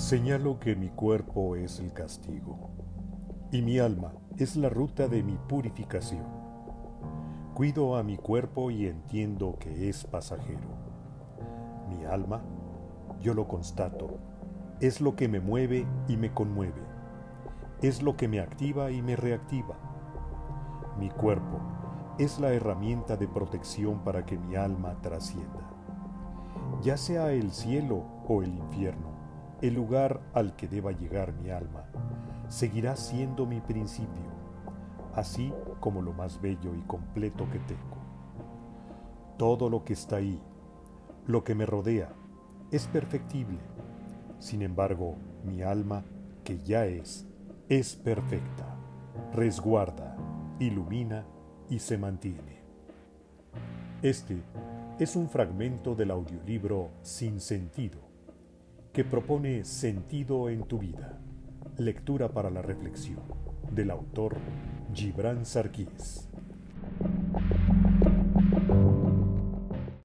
Señalo que mi cuerpo es el castigo y mi alma es la ruta de mi purificación. Cuido a mi cuerpo y entiendo que es pasajero. Mi alma, yo lo constato, es lo que me mueve y me conmueve. Es lo que me activa y me reactiva. Mi cuerpo es la herramienta de protección para que mi alma trascienda. Ya sea el cielo o el infierno, el lugar al que deba llegar mi alma, seguirá siendo mi principio, así como lo más bello y completo que tengo. Todo lo que está ahí, lo que me rodea, es perfectible. Sin embargo, mi alma, que ya es, es perfecta, resguarda, ilumina y se mantiene. Este es un fragmento del audiolibro Sin Sentido que propone sentido en tu vida. Lectura para la reflexión del autor Gibran Sarkis.